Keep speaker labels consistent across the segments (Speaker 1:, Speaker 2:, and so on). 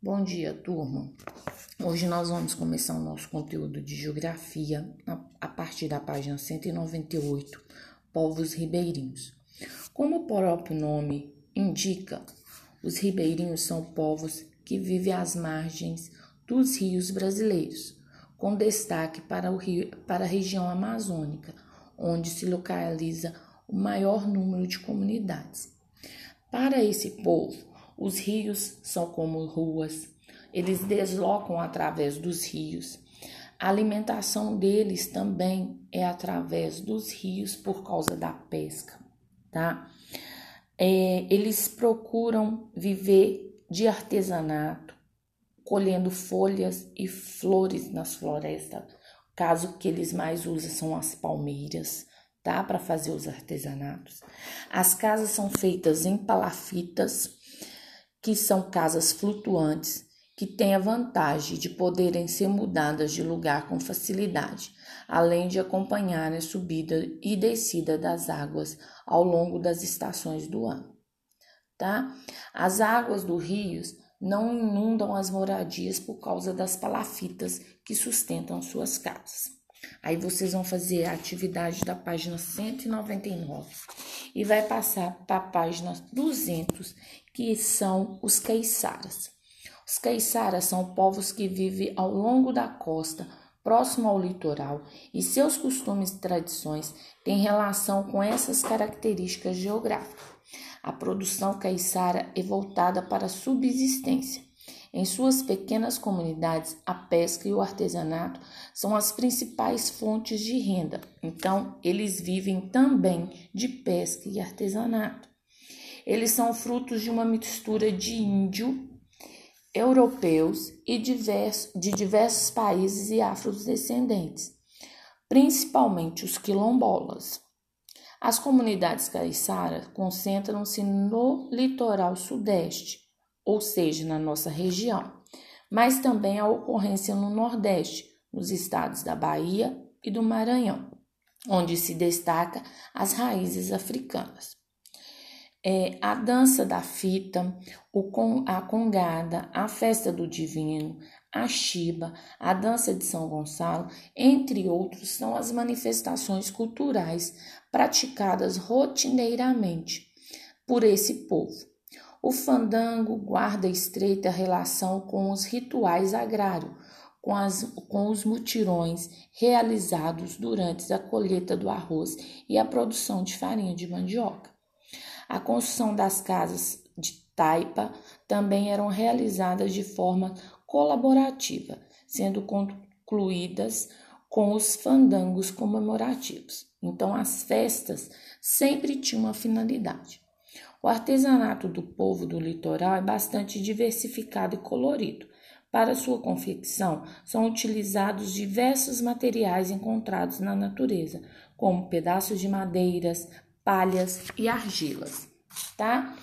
Speaker 1: Bom dia, turma. Hoje nós vamos começar o nosso conteúdo de geografia a partir da página 198, povos ribeirinhos. Como o próprio nome indica, os ribeirinhos são povos que vivem às margens dos rios brasileiros, com destaque para, o rio, para a região amazônica, onde se localiza o maior número de comunidades. Para esse povo, os rios são como ruas, eles deslocam através dos rios. A alimentação deles também é através dos rios por causa da pesca, tá? É, eles procuram viver de artesanato, colhendo folhas e flores nas florestas. O caso que eles mais usam são as palmeiras, tá? Para fazer os artesanatos. As casas são feitas em palafitas que são casas flutuantes que têm a vantagem de poderem ser mudadas de lugar com facilidade, além de acompanhar a subida e descida das águas ao longo das estações do ano. Tá? As águas do rios não inundam as moradias por causa das palafitas que sustentam suas casas. Aí vocês vão fazer a atividade da página 199 e vai passar para a página 200, que são os caiçaras. Os caiçaras são povos que vivem ao longo da costa, próximo ao litoral, e seus costumes e tradições têm relação com essas características geográficas. A produção caiçara é voltada para a subsistência. Em suas pequenas comunidades, a pesca e o artesanato são as principais fontes de renda. Então, eles vivem também de pesca e artesanato. Eles são frutos de uma mistura de índio, europeus e de diversos países e afrodescendentes, principalmente os quilombolas. As comunidades caiçaras concentram-se no litoral sudeste, ou seja, na nossa região, mas também a ocorrência no Nordeste, nos estados da Bahia e do Maranhão, onde se destaca as raízes africanas. É, a dança da fita, o, a congada, a festa do divino, a chiba, a dança de São Gonçalo, entre outros, são as manifestações culturais praticadas rotineiramente por esse povo. O fandango guarda estreita relação com os rituais agrários, com, as, com os mutirões realizados durante a colheita do arroz e a produção de farinha de mandioca. A construção das casas de taipa também eram realizadas de forma colaborativa, sendo concluídas com os fandangos comemorativos. Então, as festas sempre tinham uma finalidade. O artesanato do povo do litoral é bastante diversificado e colorido. Para sua confecção, são utilizados diversos materiais encontrados na natureza, como pedaços de madeiras, palhas e argilas, tá?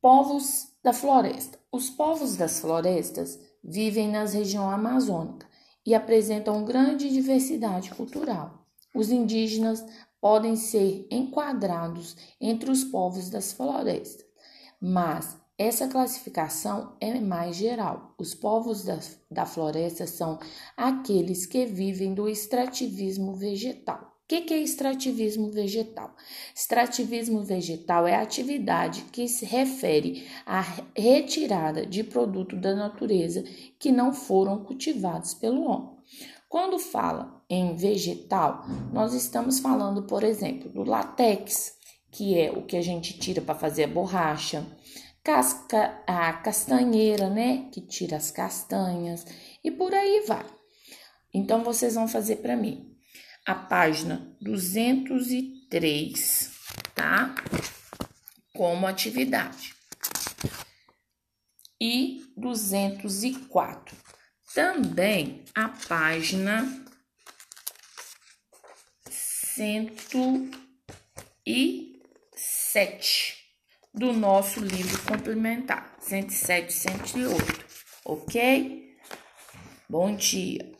Speaker 1: Povos da floresta. Os povos das florestas vivem nas regiões amazônicas e apresentam grande diversidade cultural. Os indígenas podem ser enquadrados entre os povos das florestas, mas essa classificação é mais geral. Os povos da, da floresta são aqueles que vivem do extrativismo vegetal. O que, que é extrativismo vegetal? Extrativismo vegetal é a atividade que se refere à retirada de produtos da natureza que não foram cultivados pelo homem. Quando fala em vegetal, nós estamos falando, por exemplo, do látex, que é o que a gente tira para fazer a borracha, casca, a castanheira, né, que tira as castanhas e por aí vai. Então vocês vão fazer para mim a página 203, tá? Como atividade. E 204 também a página cento e sete do nosso livro complementar, 107, 108, ok? Bom dia.